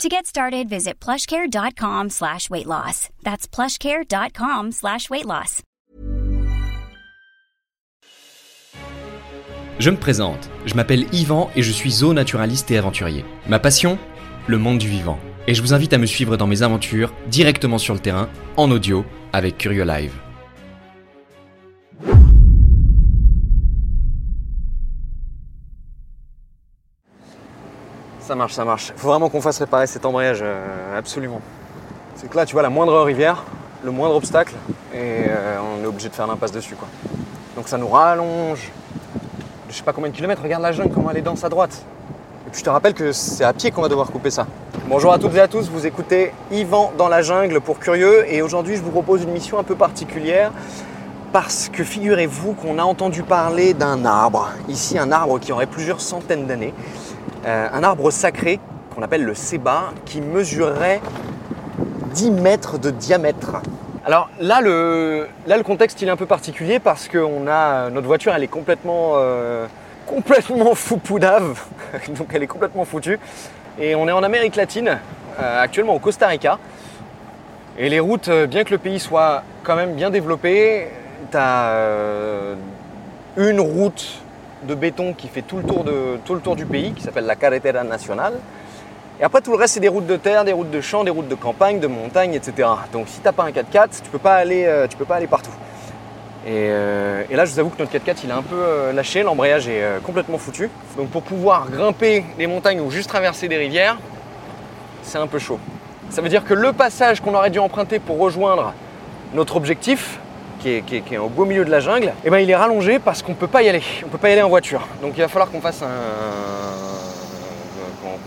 To get started, visit plushcare.com slash weight loss. That's plushcare.com slash weight loss. Je me présente, je m'appelle Yvan et je suis zoonaturaliste et aventurier. Ma passion? Le monde du vivant. Et je vous invite à me suivre dans mes aventures directement sur le terrain, en audio, avec Curio Live. Ça marche, ça marche. Faut vraiment qu'on fasse réparer cet embrayage, euh, absolument. C'est que là, tu vois, la moindre rivière, le moindre obstacle, et euh, on est obligé de faire l'impasse dessus, quoi. Donc ça nous rallonge. Je sais pas combien de kilomètres, regarde la jungle, comment elle est dense à droite. Et puis je te rappelle que c'est à pied qu'on va devoir couper ça. Bonjour à toutes et à tous, vous écoutez Yvan dans la jungle pour Curieux, et aujourd'hui je vous propose une mission un peu particulière. Parce que figurez-vous qu'on a entendu parler d'un arbre, ici un arbre qui aurait plusieurs centaines d'années, euh, un arbre sacré qu'on appelle le séba, qui mesurerait 10 mètres de diamètre. Alors là le, contexte il est un peu particulier parce que a, notre voiture elle est complètement, euh, foupoudave, donc elle est complètement foutue. Et on est en Amérique latine, euh, actuellement au Costa Rica. Et les routes, euh, bien que le pays soit quand même bien développé, tu as une route de béton qui fait tout le tour, de, tout le tour du pays, qui s'appelle la Carretera Nacional. Et après, tout le reste, c'est des routes de terre, des routes de champs, des routes de campagne, de montagne, etc. Donc, si tu n'as pas un 4x4, tu peux pas aller, euh, tu peux pas aller partout. Et, euh, et, là, je vous avoue que notre 4x4, il est un peu euh, lâché, l'embrayage est complètement foutu. Donc, pour pouvoir grimper les montagnes ou juste traverser des rivières, c'est un peu chaud. Ça veut dire que le passage qu'on aurait dû emprunter pour rejoindre notre objectif, qui est, qui, est, qui est, au beau milieu de la jungle, eh ben, il est rallongé parce qu'on ne peut pas y aller. On peut pas y aller en voiture. Donc il va falloir qu'on fasse un.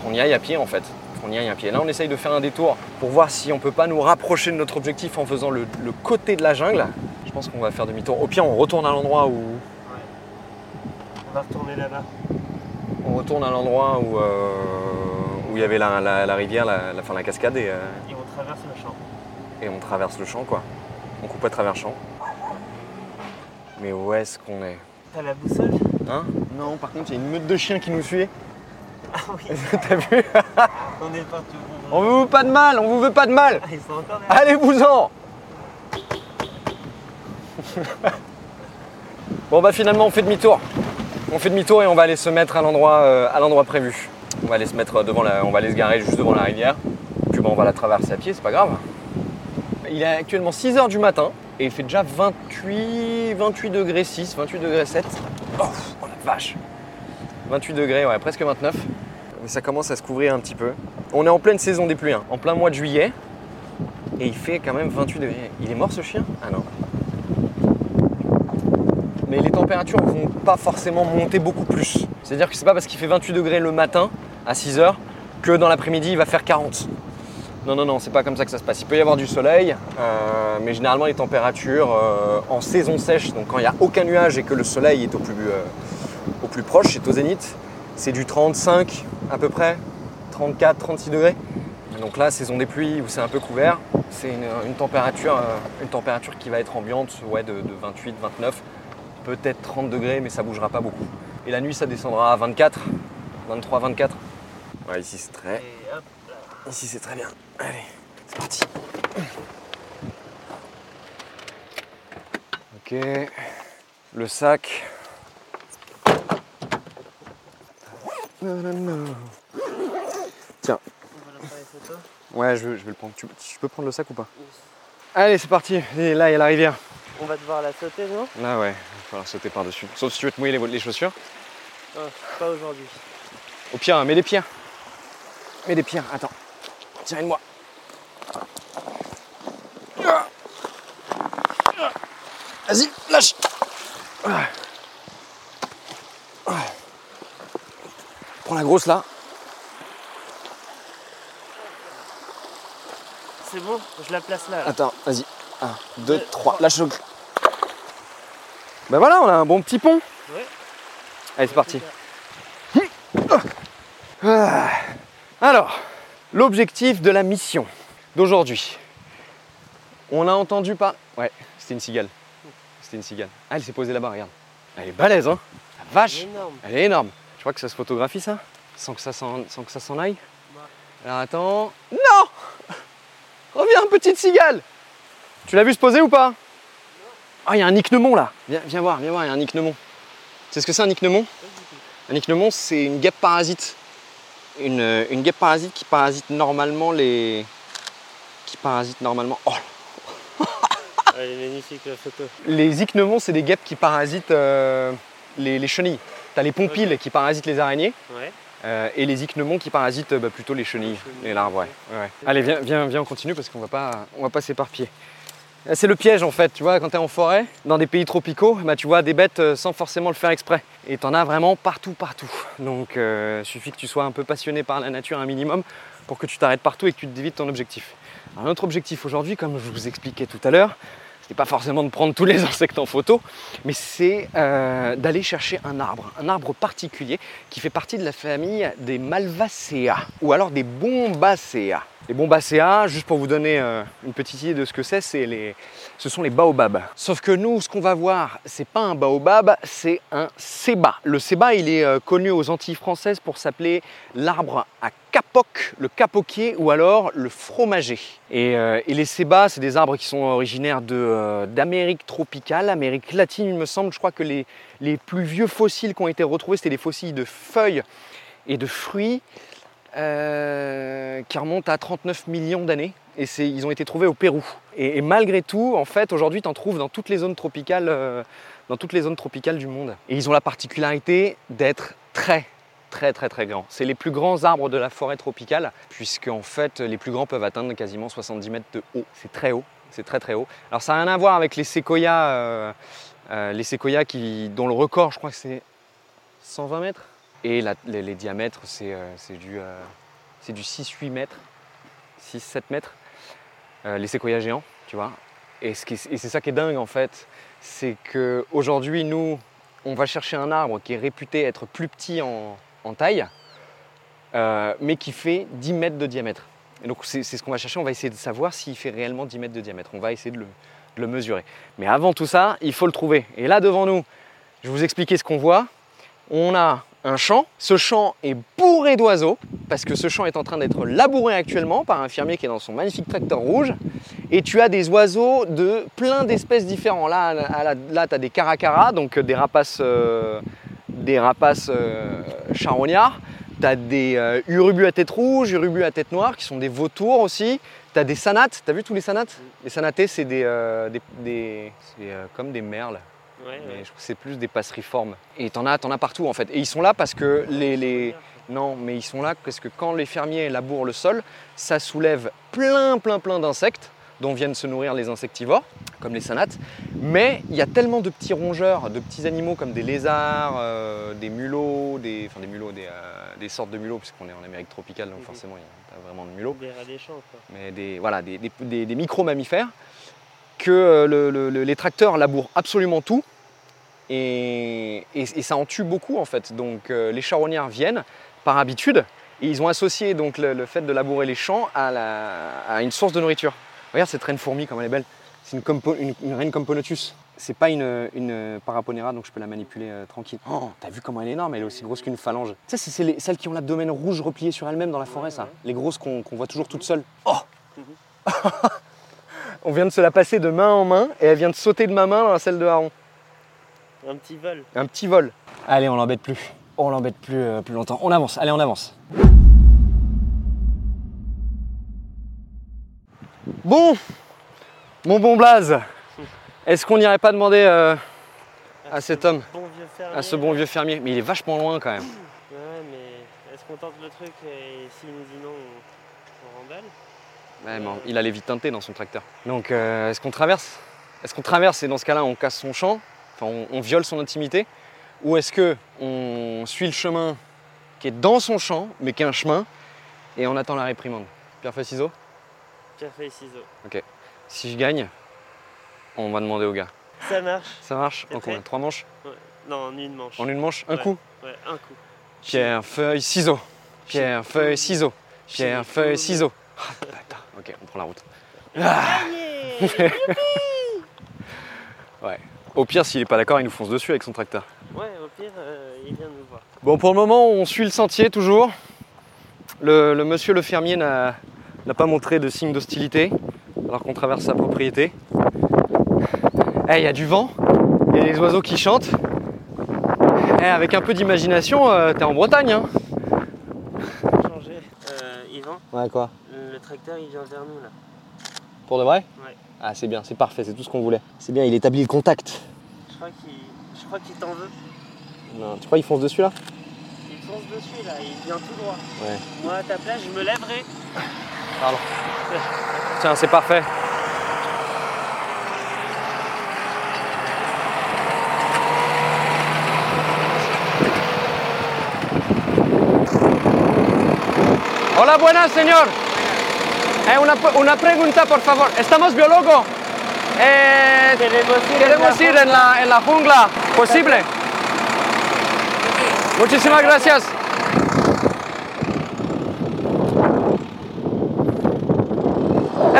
qu'on y aille à pied en fait. Y aille à pied. Là, on essaye de faire un détour pour voir si on ne peut pas nous rapprocher de notre objectif en faisant le, le côté de la jungle. Je pense qu'on va faire demi-tour. Au pire, on retourne à l'endroit où. Ouais. On va retourner là-bas. On retourne à l'endroit où, euh, où il y avait la, la, la rivière, la, la, fin, la cascade et. Euh, et on traverse le champ. Et on traverse le champ quoi. On coupe à travers le champ. Mais où est-ce qu'on est, T'as la boussole? Hein? Non, par contre, il y a une meute de chiens qui nous suit. Ah oui. T'as vu? On est partout. On vous veut pas de mal, on vous veut pas de mal. Ah, ils sont encore derrière. Allez-vous-en Bon bah finalement on fait demi-tour. On fait demi-tour et on va aller se mettre à l'endroit euh, à l'endroit prévu. On va aller se mettre devant la, on va aller se garer juste devant la rivière. Puis bon, on va la traverser à pied, c'est pas grave. Il est actuellement 6h du matin et il fait déjà 28, 28 degrés 6, 28 degrés 7. Oh, la vache 28 degrés, ouais, presque 29. Mais ça commence à se couvrir un petit peu. On est en pleine saison des pluies, hein, en plein mois de juillet. Et il fait quand même 28 degrés. Il est mort ce chien? Ah non. Mais les températures vont pas forcément monter beaucoup plus. C'est-à-dire que c'est pas parce qu'il fait 28 degrés le matin à 6 h que dans l'après-midi il va faire 40. Non, non, non, c'est pas comme ça que ça se passe. Il peut y avoir du soleil, euh, mais généralement les températures euh, en saison sèche, donc quand il n'y a aucun nuage et que le soleil est au plus, euh, au plus proche, c'est au zénith, c'est du 35 à peu près, 34, 36 degrés. Donc là, saison des pluies où c'est un peu couvert, c'est une, une, température, une température qui va être ambiante ouais, de, de 28, 29, peut-être 30 degrés, mais ça bougera pas beaucoup. Et la nuit, ça descendra à 24, 23, 24. Ouais, ici c'est très. Ici c'est très bien. Allez, c'est parti. Ok. Le sac. Tiens. Ouais, je, je, vais le prendre. Tu, tu, peux prendre le sac ou pas? Allez, c'est parti. Et là, il y a la rivière. On va devoir la sauter, non? Là, ouais. Il va falloir sauter par-dessus. Sauf si tu veux te mouiller les, les chaussures. Non, pas aujourd'hui. Au pire, mets des pierres. Mets des pierres. Attends. Tiens, moi Vas-y, lâche. Prends la grosse là. C'est bon, je la place là. là. Attends, vas-y. 1, 2, 3. Lâche le. Ben voilà, on a un bon petit pont. Ouais. Allez, c'est parti. Ah. Alors, l'objectif de la mission d'aujourd'hui. On a entendu pas? Ouais, c'était une cigale. C'était une cigale. Ah, elle s'est posée là-bas, regarde. Elle est balèze, hein La vache Énorme. Elle est énorme. Tu crois que ça se photographie, ça? Sans que ça s'en, sans que ça s'en aille? Alors attends. Non Reviens, petite cigale Tu l'as vu se poser ou pas? Ah, il y a un ichneumon là. Viens, viens voir, viens voir, il y a un ichneumon. Tu sais ce que c'est un ichneumon Un ichneumon, c'est une guêpe parasite. Une, une guêpe parasite qui parasite normalement les. qui parasite normalement. Oh Elle est magnifique la photo. Les ichneumons, c'est des guêpes qui parasitent euh, les, les chenilles. T'as les pompiles qui parasitent les araignées Ouais. euh, et les ichneumons qui parasitent bah, plutôt les chenilles, chenilles, les larves. Ouais. Allez, viens, viens, viens, on continue parce qu'on va pas, on va pas s'éparpiller. Euh, C'est le piège en fait, tu vois, quand tu es en forêt, dans des pays tropicaux, bah, tu vois des bêtes euh, sans forcément le faire exprès. Et tu en as vraiment partout, partout. Donc il suffit que tu sois un peu passionné par la nature un minimum pour que tu t'arrêtes partout et que tu te ton objectif. Alors, notre objectif aujourd'hui, comme je vous expliquais tout à l'heure, c'était pas forcément de prendre tous les insectes en photo, mais c'est euh, d'aller chercher un arbre, un arbre particulier qui fait partie de la famille des Malvaceae ou alors des Bombacea. Les Bombacea, juste pour vous donner euh, une petite idée de ce que c'est, c'est les, ce sont les baobabs. Sauf que nous, ce qu'on va voir, c'est pas un baobab, c'est un séba. Le séba, il est euh, connu aux Antilles françaises pour s'appeler l'arbre à capoc, le capoquier ou alors le fromager. Et, euh, et les sébas, c'est des arbres qui sont originaires euh, d'Amérique tropicale, Amérique latine, il me semble. Je crois que les, plus vieux fossiles qui ont été retrouvés, c'était des fossiles de feuilles et de fruits euh, qui remontent à 39 millions d'années. Et ils ont été trouvés au Pérou. Et, malgré tout, en fait, aujourd'hui, tu en trouves dans toutes les zones tropicales, dans toutes les zones tropicales du monde. Et ils ont la particularité d'être très, très, très, très grands. C'est les plus grands arbres de la forêt tropicale, puisque en fait, les plus grands peuvent atteindre quasiment 70 mètres de haut. C'est très haut. C'est très très haut. Alors ça n'a rien à voir avec les séquoias, euh, euh, les séquoias qui, dont le record, je crois que c'est 120 mètres. Et les, diamètres, c'est euh, du, du 6-8 mètres, 6-7 mètres. Les séquoias géants, tu vois. Et c'est ça qui est dingue en fait, c'est qu'aujourd'hui, nous, on va chercher un arbre qui est réputé être plus petit en, taille, euh, mais qui fait 10 mètres de diamètre. Et donc c'est ce qu'on va chercher, on va essayer de savoir s'il fait réellement 10 mètres de diamètre. On va essayer de le, mesurer. Mais avant tout ça, il faut le trouver. Et là devant nous, je vous expliquer ce qu'on voit. On a un champ. Ce champ est bourré d'oiseaux, parce que ce champ est en train d'être labouré actuellement par un fermier qui est dans son magnifique tracteur rouge. Et tu as des oiseaux de plein d'espèces différents. Là, là, là, tu as des caracaras, donc des rapaces, euh, des rapaces euh, charognards. Tu as des euh, urubus à tête rouge, urubus à tête noire, qui sont des vautours aussi. Tu as des sanates. Tu as vu tous les sanates? Les sanatés, c'est des, euh, des- comme des merles Ouais, mais ouais. je trouve que c'est plus des passeriformes. Et t'en as, t'en as partout en fait. Et ils sont là parce que les, les- Non, mais ils sont là parce que quand les fermiers labourent le sol, ça soulève plein, plein, plein d'insectes dont viennent se nourrir les insectivores, comme les sanates. Mais il y a tellement de petits rongeurs, de petits animaux comme des lézards, euh, des mulots, des, enfin des mulots, des, euh, des sortes de mulots, puisqu'on est en Amérique tropicale, donc Mhm. forcément il n'y a pas vraiment de mulots Des rats des champs, quoi. mais des, voilà, des, des- des- des micro-mammifères, que euh, le- le- le- les tracteurs labourent absolument tout et, et- et ça en tue beaucoup en fait. Donc euh, les charognards viennent par habitude et ils ont associé donc le, le fait de labourer les champs à, la- à une source de nourriture. Regarde cette reine fourmi comme elle est belle. C'est une, compo- une, une reine Componotus. C'est pas une, une paraponera donc je peux la manipuler euh, tranquille. Oh, t'as vu comment elle est énorme, elle est aussi grosse qu'une phalange. Tu sais, c'est- c'est les- celles qui ont l'abdomen rouge replié sur elles-mêmes dans la forêt, ça. Les grosses qu'on voit toujours toutes seules. Oh On vient de se la passer de main en main et elle vient de sauter de ma main dans celle de Haron. Un petit vol. Un petit vol. Allez, on l'embête plus. On l'embête plus, euh, plus longtemps. On avance, allez, on avance. Bon, mon bon Blaze, est-ce qu'on n'irait pas demander euh, à cet homme, Bon vieux fermier. à ce bon vieux fermier? Mais il est vachement loin quand même. Ouais, mais est-ce qu'on tente le truc et s'il nous dit non, on, on remballe Ouais, mais il a les vies teintées dans son tracteur. Donc, euh, est-ce qu'on traverse? Est-ce qu'on traverse et dans ce cas-là, on casse son champ? Enfin, on, on viole son intimité? Ou est-ce que on suit le chemin qui est dans son champ, mais qui est un chemin, et on attend la réprimande? Pierre, feuille, ciseaux Pierre feuille ciseaux. Si je gagne, on va demander au gars. Ça marche. Ça marche En combien Trois manches Ouais. Non, en une manche. En une manche Un Ouais. coup Ouais, un coup. Pierre, feuille, ciseaux. Pierre, feuille, ciseaux. Pierre, feuille, ciseaux. Ah. Ok, on prend la route. Gagné Ouais. Au pire, s'il est pas d'accord, il nous fonce dessus avec son tracteur. Ouais, au pire, euh, il vient nous voir. Bon, pour le moment, on suit le sentier toujours. Le, le monsieur le fermier n'a n'a pas montré de signe d'hostilité alors qu'on traverse sa propriété. Eh, il y a du vent, il y a les oiseaux qui chantent. Eh, avec un peu d'imagination, euh, t'es en Bretagne. Hein Changer. Euh, Yvan, ouais, quoi? Le tracteur, il vient vers nous là. Pour de vrai? Ouais. Ah, c'est bien, c'est parfait, c'est tout ce qu'on voulait. C'est bien, il établit le contact. Je crois qu'il, t'en veut. Non, tu crois qu'il fonce dessus là? Il fonce dessus là, il vient tout droit. Ouais. Moi à ta place, je me lèverai. Pardon. Tiens, c'est parfait. Hola, buenas, señor. Eh, una, una pregunta, por favor. Estamos biólogos. Eh, Queremos ir, queremos ir en la, en la jungla. ¿Posible? Muchísimas gracias.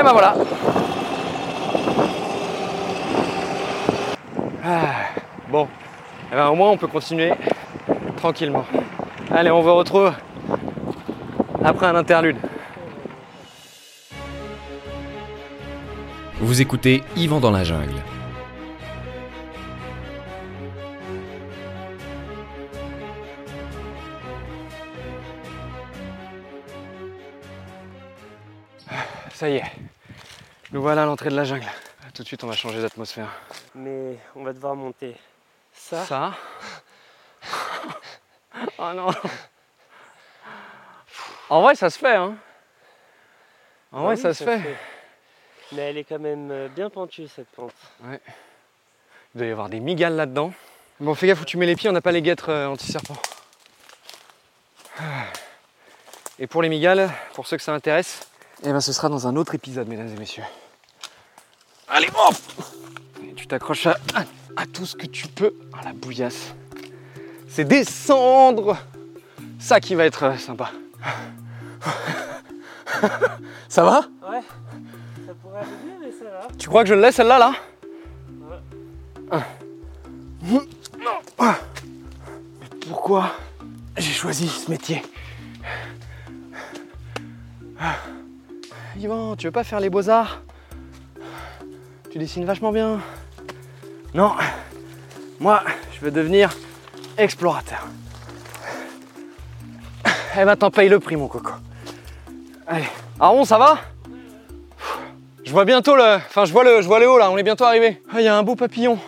Ben voilà. Ah, bon, Eh ben, au moins on peut continuer tranquillement. Allez, on vous retrouve après un interlude. Vous écoutez Yvan dans la jungle. Ça y est, nous voilà à l'entrée de la jungle. Tout de suite, on va changer d'atmosphère. Mais on va devoir monter ça. Ça Oh non En vrai, ça se fait, hein En Ah vrai, oui, ça se fait. Mais elle est quand même euh, bien pentue cette pente. Il doit y avoir des migales là-dedans. Bon, fais gaffe où tu mets les pieds, on n'a pas les guêtres euh, anti-serpent. Et pour les migales, pour ceux que ça intéresse, eh ben, ce sera dans un autre épisode, mesdames et messieurs. Allez, hop Et Tu t'accroches à, à- à tout ce que tu peux. Ah, la bouillasse. C'est descendre Ça qui va être euh, sympa. ça va? Ouais, ça pourrait aller mieux, mais ça va. Tu crois que je le laisse celle-là, là? Ah. Ah. Mais pourquoi j'ai choisi ce métier? Ah. Yvan, tu veux pas faire les beaux-arts? Tu dessines vachement bien. Non, moi, je veux devenir explorateur. Eh ben, t'en payes le prix, mon coco. Allez. Aaron, ça va? Je vois bientôt le. Enfin, je vois le, je vois le haut là, on est bientôt arrivé. Ah, il y a un beau papillon.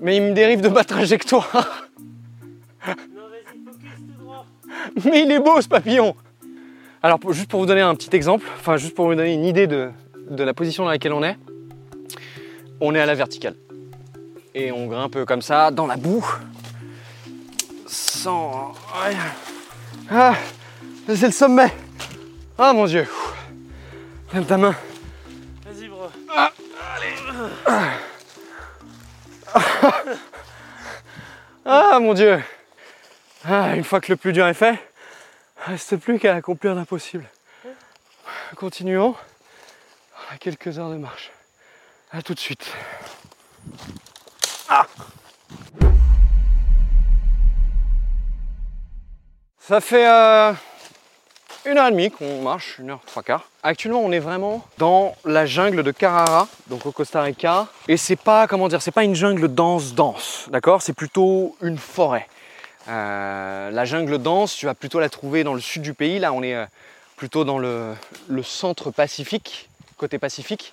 Mais il me dérive de ma trajectoire. Non, vas-y, focus tout droit. Mais il est beau ce papillon. Alors, pour- juste pour vous donner un petit exemple, enfin, juste pour vous donner une idée de, de la position dans laquelle on est, on est à la verticale. Et on grimpe comme ça, dans la boue. Sans. Ah, c'est le sommet. Ah mon dieu. Lève ta main. Vas-y, bro. Ah mon dieu Ah, une fois que le plus dur est fait, reste plus qu'à accomplir l'impossible. Continuons. À quelques heures de marche. A tout de suite. Ah Ça fait euh, une heure et demie qu'on marche, une heure trois quarts. Actuellement, on est vraiment dans la jungle de Carrara, donc au Costa Rica. Et c'est pas, comment dire, c'est pas une jungle dense dense, d'accord? C'est plutôt une forêt. Euh, la jungle dense, tu vas plutôt la trouver dans le sud du pays. Là, on est euh, plutôt dans le, centre pacifique, côté pacifique.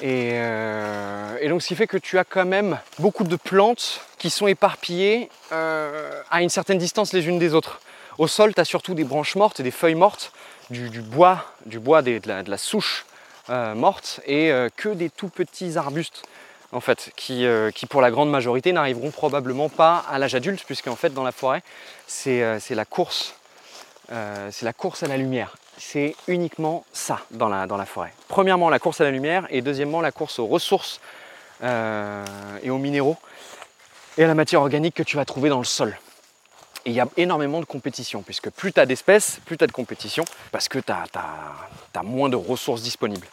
Et, euh, et donc, ce qui fait que tu as quand même beaucoup de plantes qui sont éparpillées à une certaine distance les unes des autres. Au sol, tu as surtout des branches mortes et des feuilles mortes, du, bois, du bois de, la, souche morte et que des tout petits arbustes en fait, qui, euh, qui pour la grande majorité n'arriveront probablement pas à l'âge adulte, puisqu'en fait dans la forêt, c'est euh, la course, euh, c'est la course à la lumière. C'est uniquement ça dans la, dans la forêt. Premièrement la course à la lumière et deuxièmement la course aux ressources et aux minéraux et à la matière organique que tu vas trouver dans le sol. Il y a énormément de compétition, puisque plus tu as d'espèces, plus tu as de compétition, parce que tu as, moins de ressources disponibles.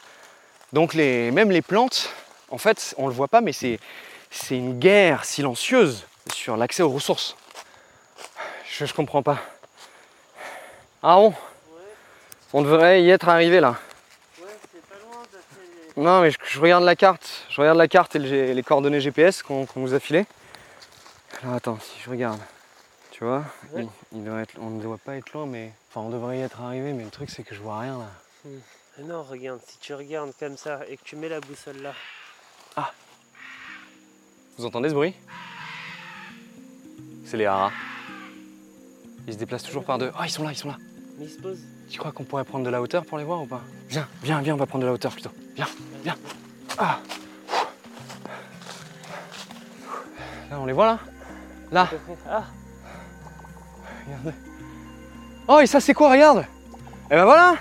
Donc les, même les plantes, en fait, on ne le voit pas, mais c'est une guerre silencieuse sur l'accès aux ressources. Je, ne comprends pas. Ah bon On devrait y être arrivé là. Ouais, c'est pas loin Non, mais je, regarde la carte. Je regarde la carte et les coordonnées GPS qu'on nous a filées. Alors attends, si je regarde. Tu vois, il, on ne doit pas être loin, mais. Enfin, on devrait y être arrivé, mais le truc, c'est que je vois rien là. Hmm. Non, regarde, si tu regardes comme ça et que tu mets la boussole là. Ah Vous entendez ce bruit? C'est les haras. Ils se déplacent toujours par deux. Ah, ils sont là, ils sont là. Mais ils se posent. Tu crois qu'on pourrait prendre de la hauteur pour les voir ou pas? Viens, viens, viens, on va prendre de la hauteur plutôt. Viens, viens. Ah Là, on les voit là? Là Ah Oh, et ça, c'est quoi? Regarde eh ben voilà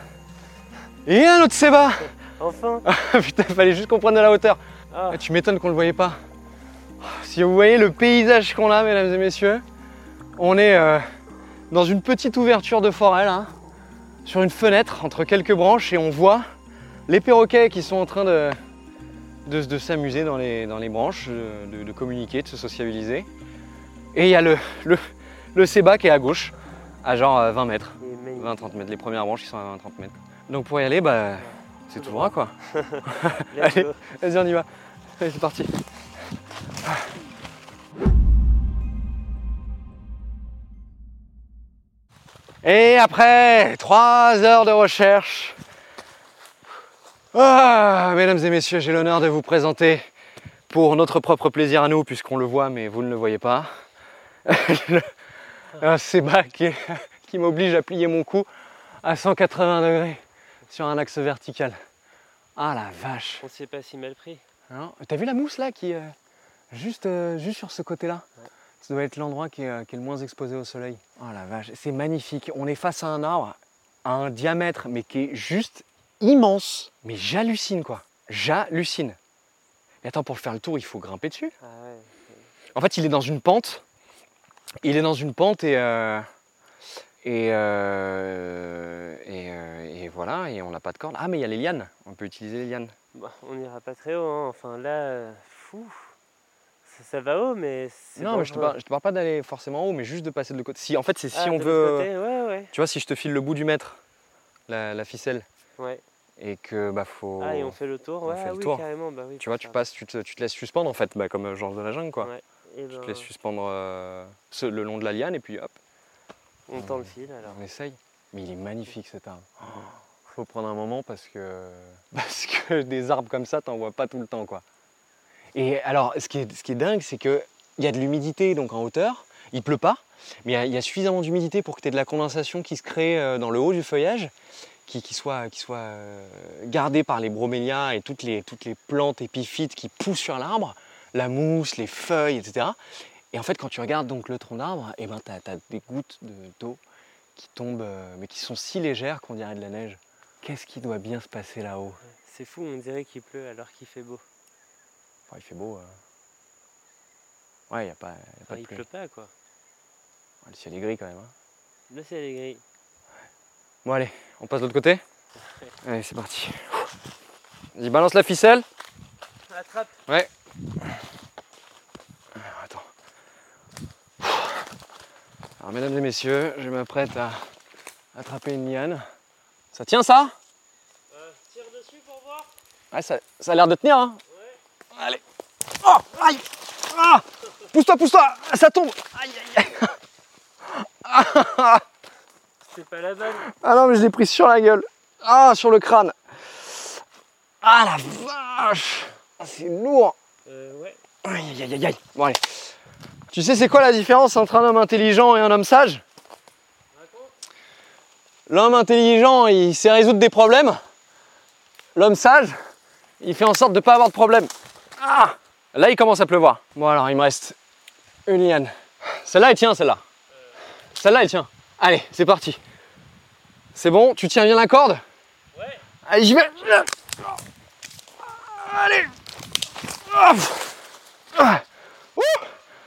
Et un autre Seba Enfin Putain, il fallait juste qu'on prenne de la hauteur. Ah. Ah, tu m'étonnes qu'on le voyait pas. Si vous voyez le paysage qu'on a, mesdames et messieurs, on est euh, dans une petite ouverture de forêt là, sur une fenêtre entre quelques branches et on voit les perroquets qui sont en train de, de, s'amuser dans les, dans les branches, de, de, communiquer, de se sociabiliser. Et il y a le, le, le Seba qui est à gauche, à genre 20 euh, mètres, 20-30 mètres. Les premières branches, ils sont à 20-30 mètres. Donc pour y aller, bah, c'est tout droit quoi. Allez, vas-y, on y va. Allez, c'est parti. Et après trois heures de recherche, ah, mesdames et messieurs, j'ai l'honneur de vous présenter pour notre propre plaisir à nous, puisqu'on le voit mais vous ne le voyez pas, un Seba qui, qui m'oblige à plier mon cou à 180 degrés sur un axe vertical. Ah la vache On s'est pas si mal pris. T'as vu la mousse là qui est euh, juste, euh, juste sur ce côté-là? Ça doit être l'endroit qui, euh, qui, est le moins exposé au soleil. Oh la vache, c'est magnifique. On est face à un arbre à un diamètre mais qui est juste immense. Mais j'hallucine quoi. J'hallucine. Et attends, pour faire le tour, il faut grimper dessus. Ah en fait, il est dans une pente il est dans une pente et, euh, euh, euh, et, voilà, et on n'a pas de corde. Ah, mais il y a les lianes, on peut utiliser les lianes. Bah, on n'ira pas très haut, hein. enfin là, fou, ça, va haut, mais Non, mais je te, parle, te parle pas d'aller forcément haut, mais juste de passer de l'autre côté. Si, en fait, c'est si ah, on veut. Tu vois, si je te file le bout du mètre, la, ficelle. Ouais. Et que bah faut. Ah, et on fait le tour, ouais, oui, carrément. Bah, oui, tu vois, tu passes, tu te, tu te, laisses suspendre en fait, bah, comme genre de la jungle quoi. Tu te laisses suspendre euh, le long de la liane et puis hop. On tend le fil alors. On essaye. Mais il est magnifique cet arbre. Il faut prendre un moment parce que, parce que des arbres comme ça, t'en vois pas tout le temps quoi. Et alors, ce qui est, ce qui est dingue, c'est qu'il y a de l'humidité donc en hauteur. Il pleut pas, mais il y, a, suffisamment d'humidité pour que tu aies de la condensation qui se crée euh, dans le haut du feuillage, qui, soit, qui soit euh, gardée par les bromélias et toutes les, toutes les plantes épiphytes qui poussent sur l'arbre la mousse, les feuilles, etc. Et en fait, quand tu regardes donc le tronc d'arbre, eh ben, tu as, des gouttes d'eau qui tombent, euh, mais qui sont si légères qu'on dirait de la neige. Qu'est-ce qui doit bien se passer là-haut? C'est fou, on dirait qu'il pleut alors qu'il fait beau. il fait beau. Euh. Ouais, il n'y a pas, y a pas de Il pleut pas, quoi. le ciel est gris quand même. Hein. Le ciel est gris. Bon, allez, on passe de l'autre côté? Allez, c'est parti. Vas-y, balance la ficelle. Attrape. Ouais. Alors, mesdames et messieurs, je m'apprête à attraper une liane. Ça tient ça? Euh, Tire dessus pour voir. Ouais, ça, ça a l'air de tenir. Hein ouais. Allez. Oh, aïe ah Pousse-toi, pousse-toi Ça tombe Aïe, aïe, aïe C'est pas la bonne. Ah non, mais je l'ai pris sur la gueule. Ah, sur le crâne. Ah la vache ah, C'est lourd euh, ouais. Aïe, aïe, aïe, aïe. Bon, allez. Tu sais, c'est quoi la différence entre un homme intelligent et un homme sage? L'homme intelligent, il sait résoudre des problèmes. L'homme sage, il fait en sorte de ne pas avoir de problème. Ah Là, il commence à pleuvoir. Bon, alors, il me reste une liane. Celle-là, elle tient, celle-là. Celle-là, elle tient. Allez, c'est parti. C'est bon Tu tiens bien la corde? Ouais. Allez, j'y vais. Allez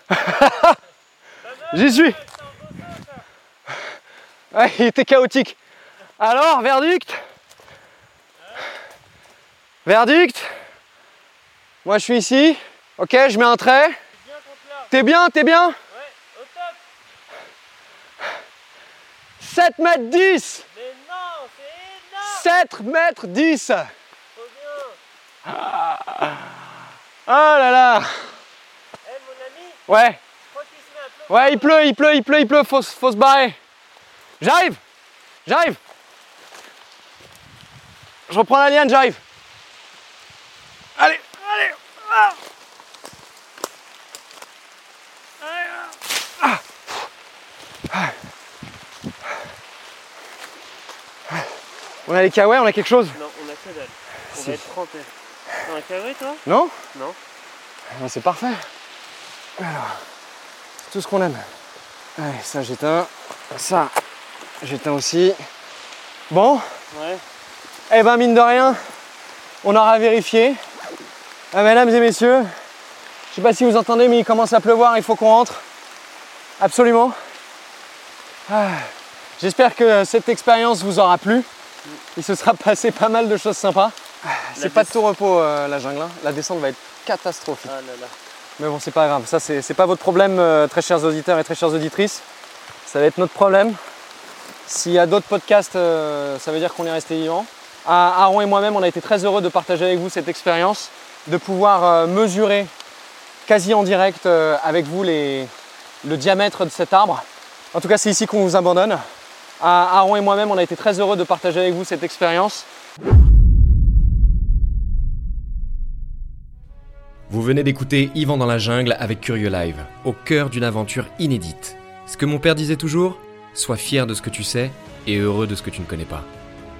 J'y suis. Ouais, il était chaotique. Alors, verdict? Verdict? Moi, je suis ici. Ok, je mets un trait. T'es bien, t'es bien? Ouais, au top. 7 mètres 10 Mais non, c'est énorme. 7 mètres 10 Trop bien. Oh là là Ouais, ouais, il pleut, il pleut, il pleut, il pleut, faut, se- faut se barrer. J'arrive J'arrive Je reprends la liane, j'arrive. Allez, allez ah. On a les kawaii, on a quelque chose Non, on a que dalle. On Si. va être trempé. T'as un carré toi? Non? Non. Ah, C'est parfait. Alors, c'est tout ce qu'on aime. Allez, ça j'éteins. Ça, j'éteins aussi. Bon, Ouais. eh ben mine de rien, on aura vérifié. Ah, mesdames et messieurs, je sais pas si vous entendez, mais il commence à pleuvoir, il faut qu'on rentre. Absolument. Ah, J'espère que cette expérience vous aura plu. Il se sera passé pas mal de choses sympas. Ah, C'est pas de tout repos euh, la jungle. hein. La descente va être catastrophique. Ah là là. Mais bon, c'est pas grave. Ça, c'est pas votre problème, euh, très chers auditeurs et très chères auditrices. Ça va être notre problème. S'il y a d'autres podcasts, euh, ça veut dire qu'on est resté vivant. Ah, Aaron et moi-même, on a été très heureux de partager avec vous cette expérience, de pouvoir euh, mesurer quasi en direct euh, avec vous les- le diamètre de cet arbre. En tout cas, c'est ici qu'on vous abandonne. Ah, Aaron et moi-même, on a été très heureux de partager avec vous cette expérience. Vous venez d'écouter Yvan dans la jungle avec Curieux Live, au cœur d'une aventure inédite. Ce que mon père disait toujours, sois fier de ce que tu sais et heureux de ce que tu ne connais pas.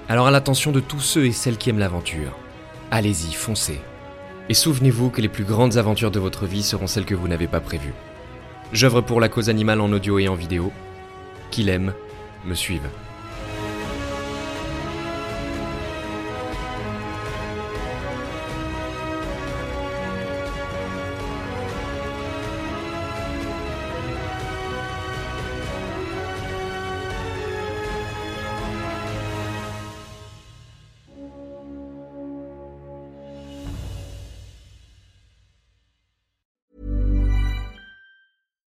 Alors à l'attention de tous ceux et celles qui aiment l'aventure, allez-y, foncez. Et souvenez-vous que les plus grandes aventures de votre vie seront celles que vous n'avez pas prévues. J'œuvre pour la cause animale en audio et en vidéo. Qu'il aime, me suive.